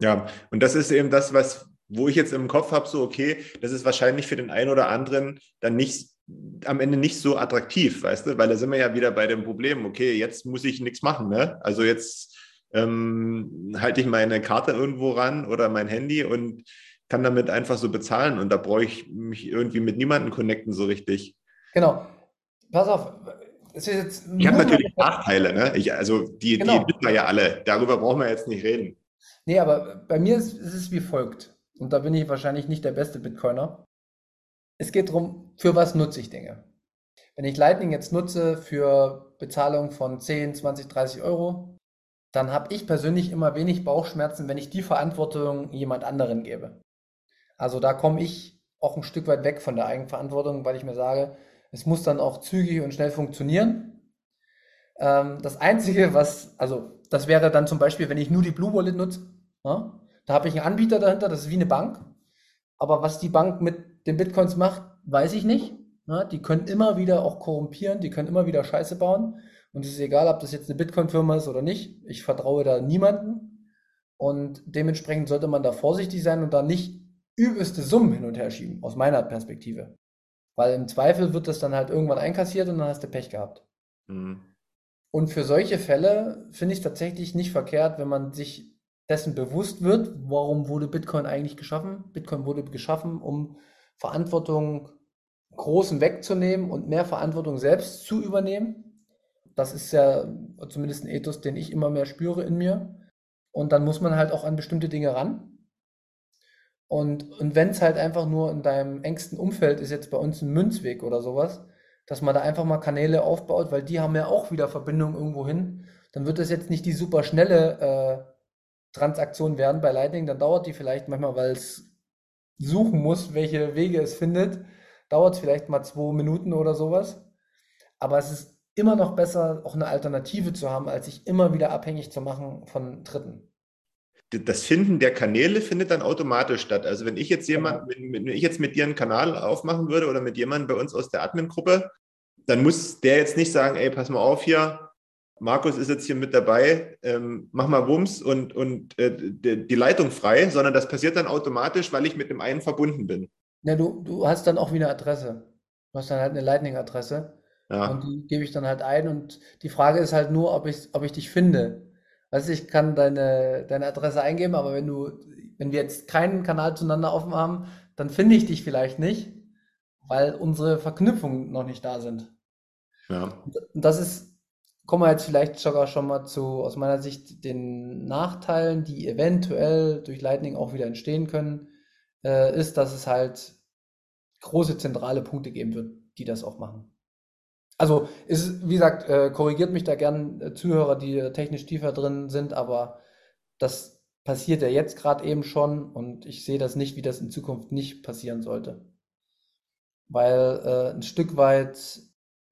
Ja, und das ist eben das, was, wo ich jetzt im Kopf habe, so, okay, das ist wahrscheinlich für den einen oder anderen dann nicht am Ende nicht so attraktiv, weißt du, weil da sind wir ja wieder bei dem Problem, okay, jetzt muss ich nichts machen, ne? Also jetzt ähm, halte ich meine Karte irgendwo ran oder mein Handy und kann damit einfach so bezahlen und da brauche ich mich irgendwie mit niemandem connecten so richtig. Genau. Pass auf. Es ist jetzt ich habe natürlich Nachteile, ne? Ich, also die, genau. die wissen wir ja alle. Darüber brauchen wir jetzt nicht reden. Nee, aber bei mir ist, ist es wie folgt. Und da bin ich wahrscheinlich nicht der beste Bitcoiner. Es geht darum, für was nutze ich Dinge. Wenn ich Lightning jetzt nutze für Bezahlung von 10, 20, 30 Euro, dann habe ich persönlich immer wenig Bauchschmerzen, wenn ich die Verantwortung jemand anderen gebe. Also da komme ich auch ein Stück weit weg von der Eigenverantwortung, weil ich mir sage, es muss dann auch zügig und schnell funktionieren. Ähm, das Einzige, was, also das wäre dann zum Beispiel, wenn ich nur die Blue Wallet nutze, ja, da habe ich einen Anbieter dahinter, das ist wie eine Bank. Aber was die Bank mit den Bitcoins macht, weiß ich nicht. Ja, die können immer wieder auch korrumpieren, die können immer wieder Scheiße bauen. Und es ist egal, ob das jetzt eine Bitcoin-Firma ist oder nicht. Ich vertraue da niemanden. Und dementsprechend sollte man da vorsichtig sein und da nicht übelste Summen hin und her schieben, aus meiner Perspektive. Weil im Zweifel wird das dann halt irgendwann einkassiert und dann hast du Pech gehabt. Mhm. Und für solche Fälle finde ich es tatsächlich nicht verkehrt, wenn man sich dessen bewusst wird, warum wurde Bitcoin eigentlich geschaffen. Bitcoin wurde geschaffen, um Verantwortung Großen wegzunehmen und mehr Verantwortung selbst zu übernehmen. Das ist ja zumindest ein Ethos, den ich immer mehr spüre in mir. Und dann muss man halt auch an bestimmte Dinge ran. Und, und wenn es halt einfach nur in deinem engsten Umfeld ist, jetzt bei uns ein Münzweg oder sowas, dass man da einfach mal Kanäle aufbaut, weil die haben ja auch wieder Verbindungen irgendwo hin, dann wird das jetzt nicht die super schnelle äh, Transaktion werden bei Lightning, dann dauert die vielleicht manchmal, weil es suchen muss, welche Wege es findet, dauert es vielleicht mal zwei Minuten oder sowas. Aber es ist immer noch besser, auch eine Alternative zu haben, als sich immer wieder abhängig zu machen von Dritten. Das Finden der Kanäle findet dann automatisch statt. Also wenn ich jetzt jemand, genau. wenn ich jetzt mit dir einen Kanal aufmachen würde oder mit jemandem bei uns aus der Admin-Gruppe, dann muss der jetzt nicht sagen, ey, pass mal auf hier, Markus ist jetzt hier mit dabei, ähm, mach mal Wumms und, und äh, die Leitung frei, sondern das passiert dann automatisch, weil ich mit dem einen verbunden bin. Ja, du, du hast dann auch wie eine Adresse. Du hast dann halt eine Lightning-Adresse. Ja. Und die gebe ich dann halt ein. Und die Frage ist halt nur, ob ich, ob ich dich finde. Weißt du, ich kann deine, deine Adresse eingeben, aber wenn du, wenn wir jetzt keinen Kanal zueinander offen haben, dann finde ich dich vielleicht nicht, weil unsere Verknüpfungen noch nicht da sind. Ja. Und das ist, kommen wir jetzt vielleicht sogar schon mal zu, aus meiner Sicht, den Nachteilen, die eventuell durch Lightning auch wieder entstehen können, äh, ist, dass es halt große zentrale Punkte geben wird, die das auch machen. Also ist, wie gesagt, äh, korrigiert mich da gern äh, Zuhörer, die technisch tiefer drin sind, aber das passiert ja jetzt gerade eben schon und ich sehe das nicht, wie das in Zukunft nicht passieren sollte. Weil äh, ein Stück weit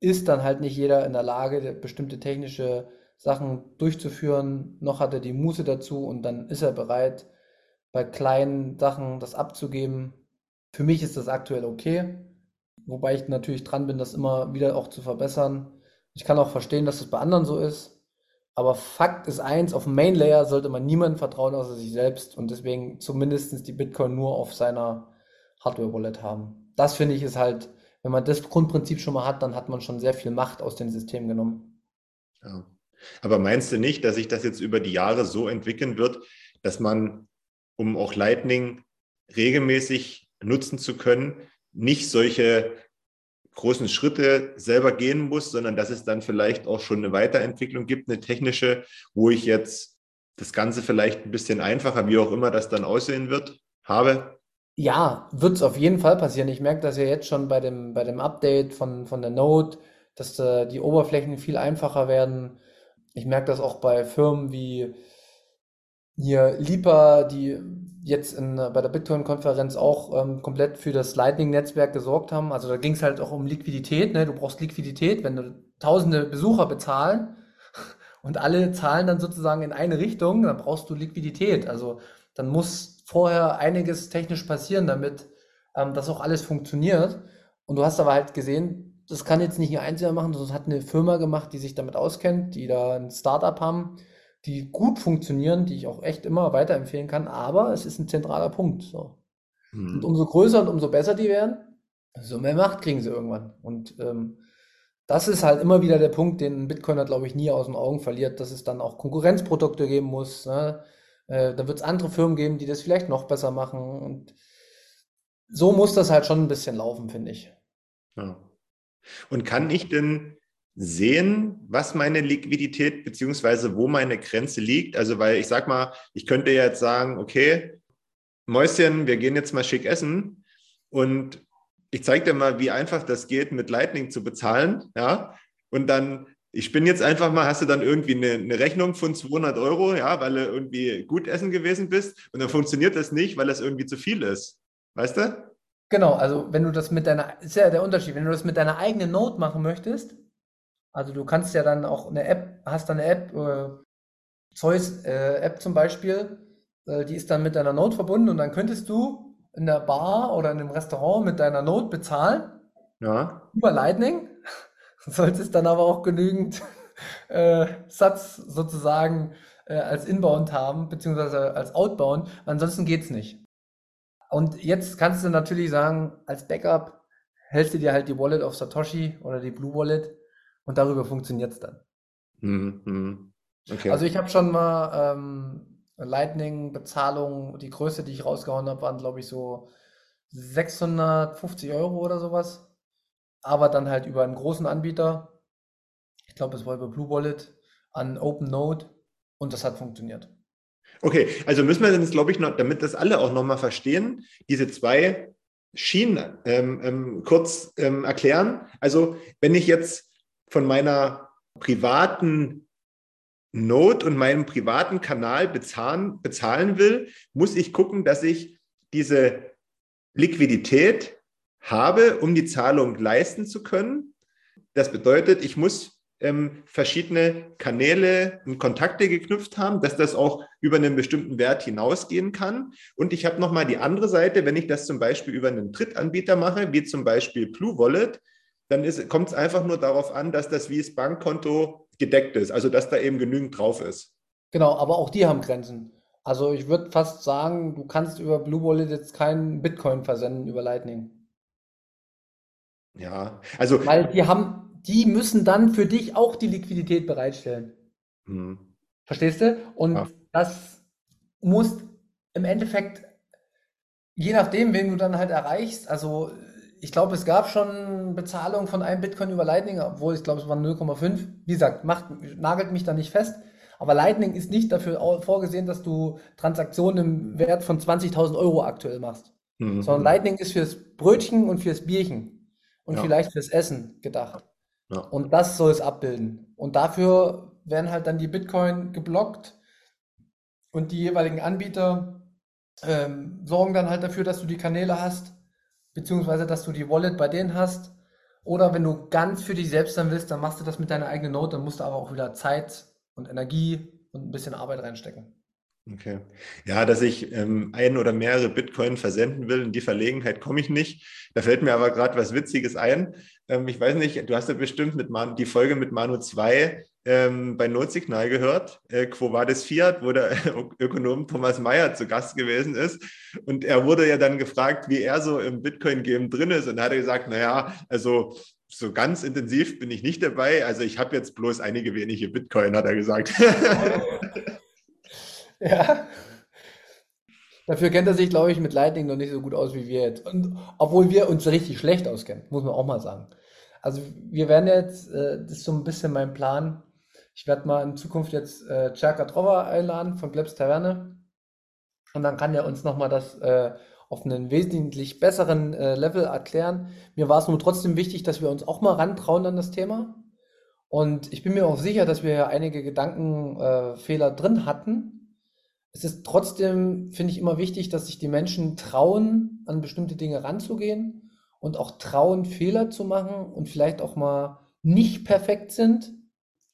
ist dann halt nicht jeder in der Lage, bestimmte technische Sachen durchzuführen, noch hat er die Muße dazu und dann ist er bereit, bei kleinen Sachen das abzugeben. Für mich ist das aktuell okay. Wobei ich natürlich dran bin, das immer wieder auch zu verbessern. Ich kann auch verstehen, dass das bei anderen so ist. Aber Fakt ist eins, auf dem Main Layer sollte man niemandem vertrauen außer sich selbst und deswegen zumindest die Bitcoin nur auf seiner Hardware-Wallet haben. Das finde ich ist halt, wenn man das Grundprinzip schon mal hat, dann hat man schon sehr viel Macht aus dem System genommen. Ja. Aber meinst du nicht, dass sich das jetzt über die Jahre so entwickeln wird, dass man, um auch Lightning regelmäßig nutzen zu können, nicht solche großen Schritte selber gehen muss, sondern dass es dann vielleicht auch schon eine Weiterentwicklung gibt, eine technische, wo ich jetzt das Ganze vielleicht ein bisschen einfacher, wie auch immer das dann aussehen wird, habe? Ja, wird es auf jeden Fall passieren. Ich merke das ja jetzt schon bei dem, bei dem Update von, von der Node, dass äh, die Oberflächen viel einfacher werden. Ich merke das auch bei Firmen wie hier Lipa, die jetzt in, bei der Bitcoin-Konferenz auch ähm, komplett für das Lightning-Netzwerk gesorgt haben. Also da ging es halt auch um Liquidität. Ne? Du brauchst Liquidität, wenn du tausende Besucher bezahlen und alle zahlen dann sozusagen in eine Richtung, dann brauchst du Liquidität. Also dann muss vorher einiges technisch passieren, damit ähm, das auch alles funktioniert. Und du hast aber halt gesehen, das kann jetzt nicht ein Einzelner machen, sondern es hat eine Firma gemacht, die sich damit auskennt, die da ein Startup haben, die gut funktionieren, die ich auch echt immer weiterempfehlen kann. Aber es ist ein zentraler Punkt. So. Mhm. Und umso größer und umso besser die werden, umso mehr Macht kriegen sie irgendwann. Und ähm, das ist halt immer wieder der Punkt, den ein Bitcoiner, glaube ich, nie aus den Augen verliert, dass es dann auch Konkurrenzprodukte geben muss. Ne? Äh, da wird es andere Firmen geben, die das vielleicht noch besser machen. Und so muss das halt schon ein bisschen laufen, finde ich. Ja. Und kann ich denn sehen, was meine Liquidität beziehungsweise wo meine Grenze liegt? Also, weil ich sag mal, ich könnte jetzt sagen, okay, Mäuschen, wir gehen jetzt mal schick essen und ich zeige dir mal, wie einfach das geht, mit Lightning zu bezahlen. Ja, und dann, ich bin jetzt einfach mal, hast du dann irgendwie eine, eine, Rechnung von 200 Euro, ja, weil du irgendwie gut essen gewesen bist und dann funktioniert das nicht, weil das irgendwie zu viel ist. Weißt du? Genau, also wenn du das mit deiner, ist ja der Unterschied, wenn du das mit deiner eigenen Note machen möchtest, also du kannst ja dann auch eine App, hast dann eine App, äh, Zeus äh, App zum Beispiel, äh, die ist dann mit deiner Note verbunden und dann könntest du in der Bar oder in einem Restaurant mit deiner Note bezahlen. Ja. Über Lightning. Solltest dann aber auch genügend äh, Satz sozusagen äh, als Inbound haben, beziehungsweise als Outbound. Ansonsten geht es nicht. Und jetzt kannst du natürlich sagen, als Backup hältst du dir halt die Wallet auf Satoshi oder die Blue Wallet und darüber funktioniert es dann. Mhm. Okay. Also ich habe schon mal ähm, Lightning-Bezahlung, die größte, die ich rausgehauen habe, waren, glaube ich, so 650 Euro oder sowas. Aber dann halt über einen großen Anbieter. Ich glaube, es war über Blue Wallet an OpenNode und das hat funktioniert. Okay, also müssen wir jetzt, glaube ich, noch, damit das alle auch nochmal verstehen, diese zwei Schienen ähm, ähm, kurz ähm, erklären. Also, wenn ich jetzt von meiner privaten Node und meinem privaten Kanal bezahlen, bezahlen will, muss ich gucken, dass ich diese Liquidität habe, um die Zahlung leisten zu können. Das bedeutet, ich muss ähm, verschiedene Kanäle und Kontakte geknüpft haben, dass das auch über einen bestimmten Wert hinausgehen kann. Und ich habe nochmal die andere Seite, wenn ich das zum Beispiel über einen Drittanbieter mache, wie zum Beispiel Blue Wallet, dann kommt es einfach nur darauf an, dass das wie das Bankkonto gedeckt ist, also dass da eben genügend drauf ist. Genau, aber auch die haben Grenzen. Also ich würde fast sagen, du kannst über Blue Wallet jetzt keinen Bitcoin versenden über Lightning. Ja, also. Weil die haben, die müssen dann für dich auch die Liquidität bereitstellen. Hm. Verstehst du? Und ja. das muss im Endeffekt, je nachdem, wen du dann halt erreichst, also ich glaube, es gab schon Bezahlung von einem Bitcoin über Lightning, obwohl ich glaube, es waren 0,5. Wie gesagt, macht, nagelt mich da nicht fest. Aber Lightning ist nicht dafür vorgesehen, dass du Transaktionen im Wert von 20.000 Euro aktuell machst. Mhm. Sondern Lightning ist fürs Brötchen und fürs Bierchen und ja. vielleicht fürs Essen gedacht. Ja. Und das soll es abbilden. Und dafür werden halt dann die Bitcoin geblockt und die jeweiligen Anbieter ähm, sorgen dann halt dafür, dass du die Kanäle hast beziehungsweise dass du die Wallet bei denen hast. Oder wenn du ganz für dich selbst dann willst, dann machst du das mit deiner eigenen Note, dann musst du aber auch wieder Zeit und Energie und ein bisschen Arbeit reinstecken. Okay. Ja, dass ich ähm, ein oder mehrere Bitcoin versenden will, in die Verlegenheit komme ich nicht. Da fällt mir aber gerade was Witziges ein. Ähm, ich weiß nicht, du hast ja bestimmt mit Man die Folge mit Manu 2 ähm, bei Notsignal gehört, äh, Quo Vadis Fiat, wo der Ökonom Thomas Mayer zu Gast gewesen ist. Und er wurde ja dann gefragt, wie er so im Bitcoin-Game drin ist. Und da hat er gesagt, naja, also so ganz intensiv bin ich nicht dabei. Also ich habe jetzt bloß einige wenige Bitcoin, hat er gesagt. ja. Dafür kennt er sich, glaube ich, mit Lightning noch nicht so gut aus wie wir jetzt. Und obwohl wir uns richtig schlecht auskennen, muss man auch mal sagen. Also wir werden jetzt, äh, das ist so ein bisschen mein Plan, ich werde mal in Zukunft jetzt äh, Cerka Trova einladen von Plebs Taverne. Und dann kann er uns nochmal das äh, auf einen wesentlich besseren äh, Level erklären. Mir war es nur trotzdem wichtig, dass wir uns auch mal rantrauen an das Thema. Und ich bin mir auch sicher, dass wir einige Gedankenfehler drin hatten. es ist trotzdem, finde ich, immer wichtig, dass sich die Menschen trauen, an bestimmte Dinge ranzugehen und auch trauen, Fehler zu machen und vielleicht auch mal nicht perfekt sind.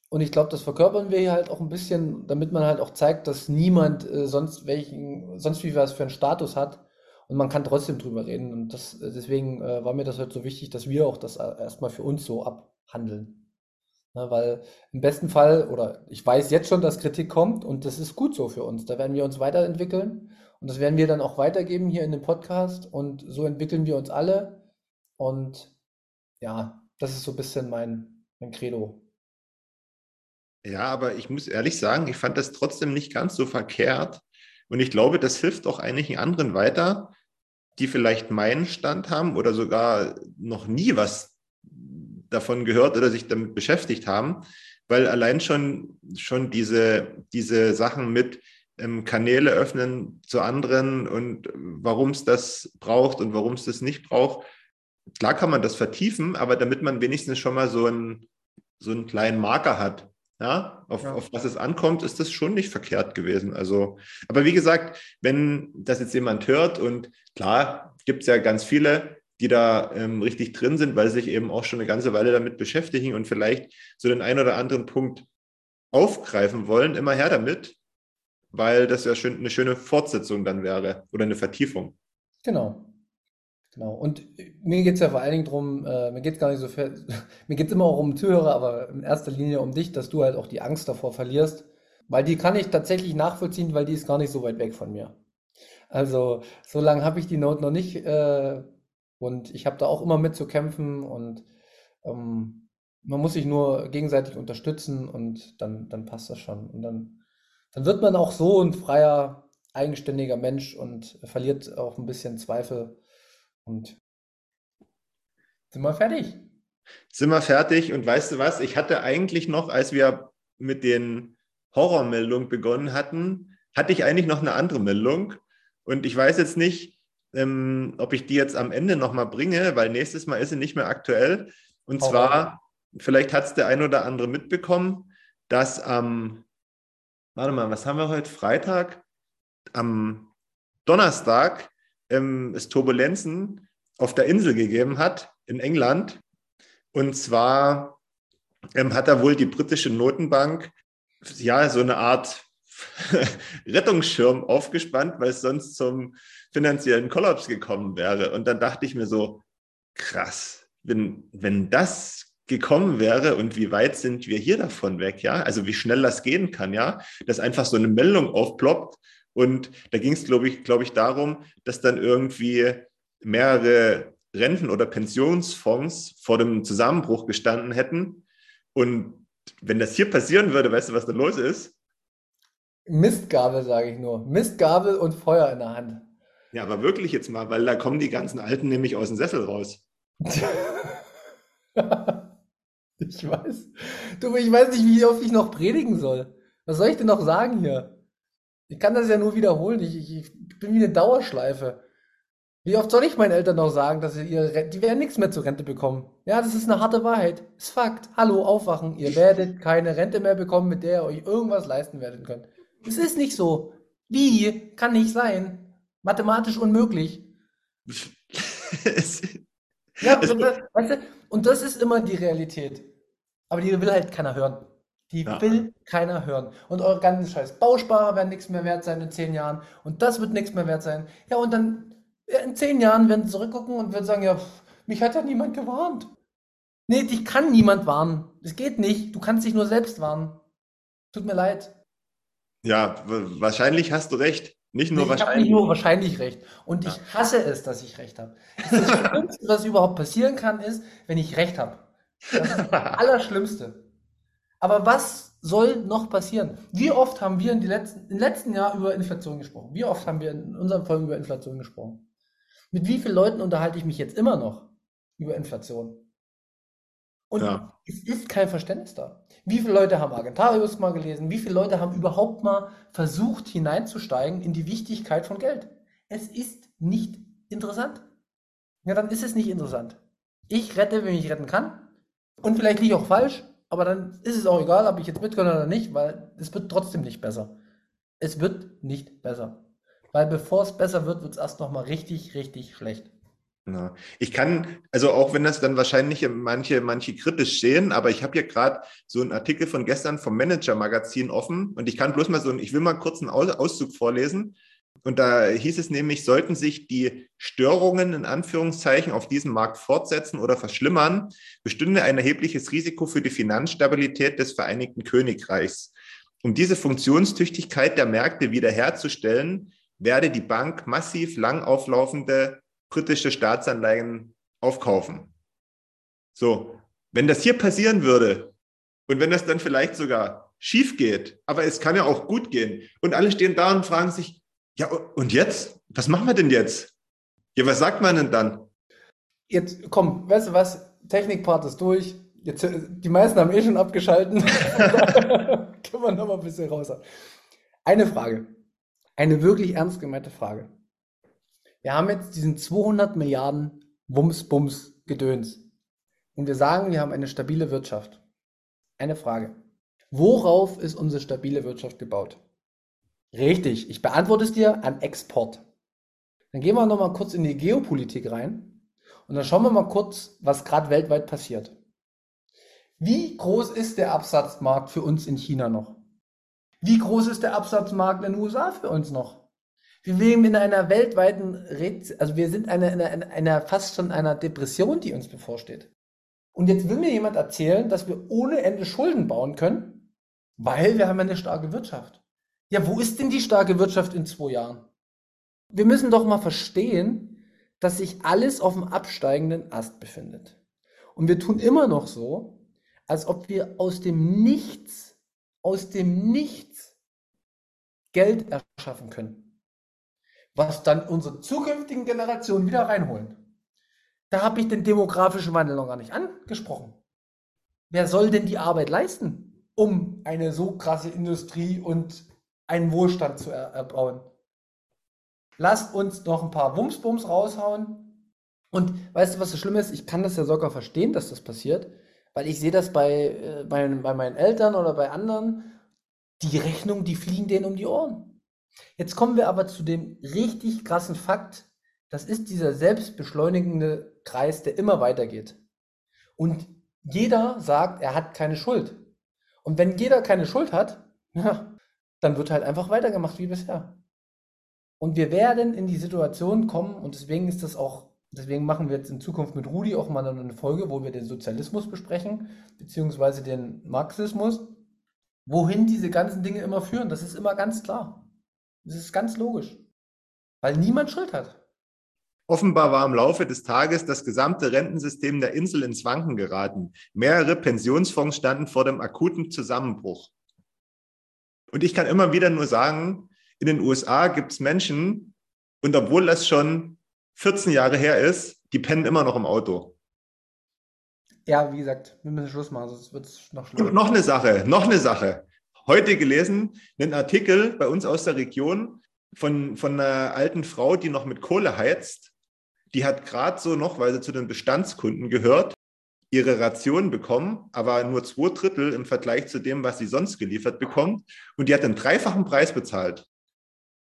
Und ich glaube, das verkörpern wir hier halt auch ein bisschen, damit man halt auch zeigt, dass niemand äh, sonst welchen, sonst wie was für einen Status hat. Und man kann trotzdem drüber reden. Und das, deswegen äh, war mir das halt so wichtig, dass wir auch das äh, erstmal für uns so abhandeln. Ne, weil im besten Fall, oder ich weiß jetzt schon, dass Kritik kommt und das ist gut so für uns. Da werden wir uns weiterentwickeln und das werden wir dann auch weitergeben hier in dem Podcast und so entwickeln wir uns alle. Und ja, das ist so ein bisschen mein, mein Credo. Ja, aber ich muss ehrlich sagen, ich fand das trotzdem nicht ganz so verkehrt. Und ich glaube, das hilft auch einigen anderen weiter, die vielleicht meinen Stand haben oder sogar noch nie was davon gehört oder sich damit beschäftigt haben, weil allein schon, schon diese, diese Sachen mit ähm, Kanäle öffnen zu anderen und warum es das braucht und warum es das nicht braucht, klar kann man das vertiefen, aber damit man wenigstens schon mal so einen, so einen kleinen Marker hat, ja, auf, ja. auf was es ankommt, ist das schon nicht verkehrt gewesen. Also, aber wie gesagt, wenn das jetzt jemand hört und klar, gibt es ja ganz viele, die da ähm, richtig drin sind, weil sie sich eben auch schon eine ganze Weile damit beschäftigen und vielleicht so den einen oder anderen Punkt aufgreifen wollen, immer her damit, weil das ja schön, eine schöne Fortsetzung dann wäre oder eine Vertiefung. Genau. Genau. Und mir geht es ja vor allen Dingen darum, äh, mir geht gar nicht so viel, mir geht es immer auch um Zuhörer, aber in erster Linie um dich, dass du halt auch die Angst davor verlierst, weil die kann ich tatsächlich nachvollziehen, weil die ist gar nicht so weit weg von mir. Also so lange habe ich die Note noch nicht äh, und ich habe da auch immer mit zu kämpfen und ähm, man muss sich nur gegenseitig unterstützen und dann, dann passt das schon. Und dann, dann wird man auch so ein freier, eigenständiger Mensch und verliert auch ein bisschen Zweifel. Und sind wir fertig? Sind wir fertig? Und weißt du was? Ich hatte eigentlich noch, als wir mit den Horrormeldungen begonnen hatten, hatte ich eigentlich noch eine andere Meldung. Und ich weiß jetzt nicht, ähm, ob ich die jetzt am Ende nochmal bringe, weil nächstes Mal ist sie nicht mehr aktuell. Und oh. zwar, vielleicht hat es der ein oder andere mitbekommen, dass am, warte mal, was haben wir heute? Freitag? Am Donnerstag ähm, es Turbulenzen auf der Insel gegeben hat in England. Und zwar ähm, hat da wohl die britische Notenbank ja so eine Art Rettungsschirm aufgespannt, weil es sonst zum finanziellen Kollaps gekommen wäre. Und dann dachte ich mir so, krass, wenn, wenn das gekommen wäre und wie weit sind wir hier davon weg, ja? Also wie schnell das gehen kann, ja? Dass einfach so eine Meldung aufploppt und da ging es, glaube ich, glaube ich, darum, dass dann irgendwie mehrere Renten- oder Pensionsfonds vor dem Zusammenbruch gestanden hätten. Und wenn das hier passieren würde, weißt du, was da los ist? Mistgabel, sage ich nur. Mistgabel und Feuer in der Hand. Ja, aber wirklich jetzt mal, weil da kommen die ganzen Alten nämlich aus dem Sessel raus. ich weiß. Du, ich weiß nicht, wie oft ich noch predigen soll. Was soll ich denn noch sagen hier? Ich kann das ja nur wiederholen. Ich, ich, ich bin wie eine Dauerschleife. Wie oft soll ich meinen Eltern noch sagen, dass sie ihre, die werden nichts mehr zur Rente bekommen? Ja, das ist eine harte Wahrheit. Ist Fakt. Hallo, aufwachen. Ihr werdet keine Rente mehr bekommen, mit der ihr euch irgendwas leisten werdet könnt. Es ist nicht so. Wie? Kann nicht sein. Mathematisch unmöglich. ja, weißt du, und das ist immer die Realität. Aber die will halt keiner hören. Die ja. will keiner hören. Und eure ganzen scheiß Bausparer werden nichts mehr wert sein in zehn Jahren. Und das wird nichts mehr wert sein. Ja, und dann in zehn Jahren werden sie zurückgucken und werden sagen, ja, mich hat ja niemand gewarnt. Nee, dich kann niemand warnen. Es geht nicht. Du kannst dich nur selbst warnen. Tut mir leid. Ja, wahrscheinlich hast du recht. Nicht nur ich wahrscheinlich. Ich habe nicht nur wahrscheinlich recht. Und ja. ich hasse es, dass ich recht habe. Das Schlimmste, was überhaupt passieren kann, ist, wenn ich recht habe. Das ist das Allerschlimmste. Aber was soll noch passieren? Wie oft haben wir in die letzten, im letzten Jahr über Inflation gesprochen? Wie oft haben wir in unseren Folgen über Inflation gesprochen? Mit wie vielen Leuten unterhalte ich mich jetzt immer noch über Inflation? Und ja. es ist kein Verständnis da. Wie viele Leute haben Argentarius mal gelesen? Wie viele Leute haben überhaupt mal versucht hineinzusteigen in die Wichtigkeit von Geld? Es ist nicht interessant. Ja, dann ist es nicht interessant. Ich rette, wenn ich retten kann. Und vielleicht liege ich auch falsch, aber dann ist es auch egal, ob ich jetzt mitkomme oder nicht, weil es wird trotzdem nicht besser. Es wird nicht besser. Weil bevor es besser wird, wird es erst nochmal richtig, richtig schlecht. Ja. Ich kann, also auch wenn das dann wahrscheinlich manche, manche kritisch sehen, aber ich habe hier gerade so einen Artikel von gestern vom Manager-Magazin offen und ich kann bloß mal so, ich will mal kurz einen Auszug vorlesen. Und da hieß es nämlich, sollten sich die Störungen in Anführungszeichen auf diesem Markt fortsetzen oder verschlimmern, bestünde ein erhebliches Risiko für die Finanzstabilität des Vereinigten Königreichs. Um diese Funktionstüchtigkeit der Märkte wiederherzustellen, werde die Bank massiv lang auflaufende britische Staatsanleihen aufkaufen. So, wenn das hier passieren würde und wenn das dann vielleicht sogar schief geht, aber es kann ja auch gut gehen und alle stehen da und fragen sich, ja, und jetzt? Was machen wir denn jetzt? Ja, was sagt man denn dann? Jetzt, komm, weißt du was? Technikpart ist durch. Jetzt, äh, die meisten haben eh schon abgeschalten. Können wir noch mal ein bisschen raus. Eine Frage. Eine wirklich ernst gemeinte Frage. Wir haben jetzt diesen 200 Milliarden Wumms-Bums-Gedöns. Und wir sagen, wir haben eine stabile Wirtschaft. Eine Frage. Worauf ist unsere stabile Wirtschaft gebaut? Richtig, ich beantworte es dir am Export. Dann gehen wir nochmal kurz in die Geopolitik rein und dann schauen wir mal kurz, was gerade weltweit passiert. Wie groß ist der Absatzmarkt für uns in China noch? Wie groß ist der Absatzmarkt in den USA für uns noch? Wir leben in einer weltweiten, Rätsel, also wir sind in einer, einer, einer fast schon einer Depression, die uns bevorsteht. Und jetzt will mir jemand erzählen, dass wir ohne Ende Schulden bauen können, weil wir haben eine starke Wirtschaft. Ja, wo ist denn die starke Wirtschaft in zwei Jahren? Wir müssen doch mal verstehen, dass sich alles auf dem absteigenden Ast befindet. Und wir tun immer noch so, als ob wir aus dem Nichts, aus dem Nichts Geld erschaffen können, was dann unsere zukünftigen Generationen wieder reinholen. Da habe ich den demografischen Wandel noch gar nicht angesprochen. Wer soll denn die Arbeit leisten, um eine so krasse Industrie und einen Wohlstand zu erbauen. Lasst uns noch ein paar Wumsbums raushauen. Und weißt du, was das Schlimme ist? Ich kann das ja sogar verstehen, dass das passiert, weil ich sehe das bei, äh, bei, bei meinen Eltern oder bei anderen. Die Rechnungen, die fliegen denen um die Ohren. Jetzt kommen wir aber zu dem richtig krassen Fakt. Das ist dieser selbstbeschleunigende Kreis, der immer weitergeht. Und jeder sagt, er hat keine Schuld. Und wenn jeder keine Schuld hat, ja, dann wird halt einfach weitergemacht wie bisher. Und wir werden in die Situation kommen, und deswegen ist das auch, deswegen machen wir jetzt in Zukunft mit Rudi auch mal eine Folge, wo wir den Sozialismus besprechen, beziehungsweise den Marxismus, wohin diese ganzen Dinge immer führen. Das ist immer ganz klar. Das ist ganz logisch. Weil niemand Schuld hat. Offenbar war im Laufe des Tages das gesamte Rentensystem der Insel ins Wanken geraten. Mehrere Pensionsfonds standen vor dem akuten Zusammenbruch. Und ich kann immer wieder nur sagen, in den USA gibt es Menschen, und obwohl das schon 14 Jahre her ist, die pennen immer noch im Auto. Ja, wie gesagt, wir müssen Schluss machen, sonst wird es noch schlimmer. Und noch eine Sache, noch eine Sache. Heute gelesen, einen Artikel bei uns aus der Region von, von einer alten Frau, die noch mit Kohle heizt. Die hat gerade so noch, weil sie zu den Bestandskunden gehört, ihre Ration bekommen, aber nur zwei Drittel im Vergleich zu dem, was sie sonst geliefert bekommt. Und die hat den dreifachen Preis bezahlt.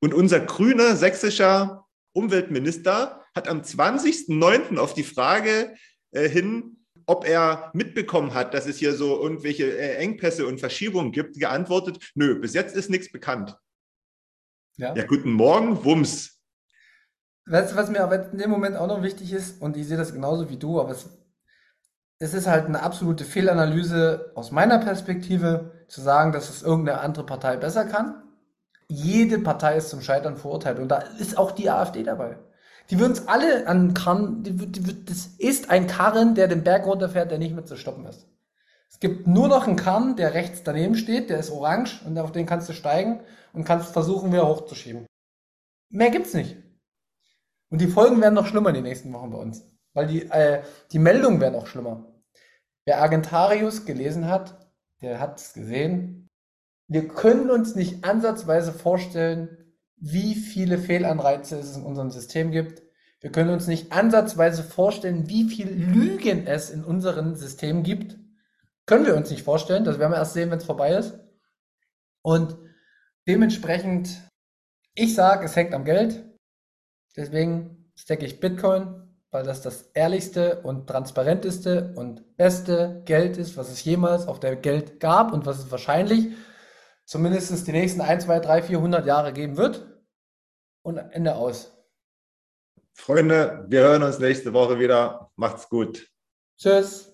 Und unser grüner sächsischer Umweltminister hat am 20.09. auf die Frage äh, hin, ob er mitbekommen hat, dass es hier so irgendwelche äh, Engpässe und Verschiebungen gibt, geantwortet, nö, bis jetzt ist nichts bekannt. Ja, ja guten Morgen, Wumms. Weißt du, was mir aber in dem Moment auch noch wichtig ist, und ich sehe das genauso wie du, aber es es ist halt eine absolute Fehlanalyse aus meiner Perspektive, zu sagen, dass es irgendeine andere Partei besser kann. Jede Partei ist zum Scheitern verurteilt und da ist auch die AfD dabei. Die würden es alle an Karren, die, die, das ist ein Karren, der den Berg runterfährt, der nicht mehr zu stoppen ist. Es gibt nur noch einen Karren, der rechts daneben steht, der ist orange und auf den kannst du steigen und kannst versuchen, wieder hochzuschieben. Mehr gibt's nicht. Und die Folgen werden noch schlimmer in den nächsten Wochen bei uns. Weil die, äh, die Meldungen werden auch schlimmer. Wer Argentarius gelesen hat, der hat es gesehen. Wir können uns nicht ansatzweise vorstellen, wie viele Fehlanreize es in unserem System gibt. Wir können uns nicht ansatzweise vorstellen, wie viel Lügen es in unserem System gibt. Können wir uns nicht vorstellen. Das werden wir erst sehen, wenn es vorbei ist. Und dementsprechend, ich sage, es hängt am Geld. Deswegen stecke ich Bitcoin, weil das das ehrlichste und transparenteste und beste Geld ist, was es jemals auf der Welt gab und was es wahrscheinlich zumindest die nächsten 1, 2, 3, 400 Jahre geben wird. Und Ende aus. Freunde, wir hören uns nächste Woche wieder. Macht's gut. Tschüss.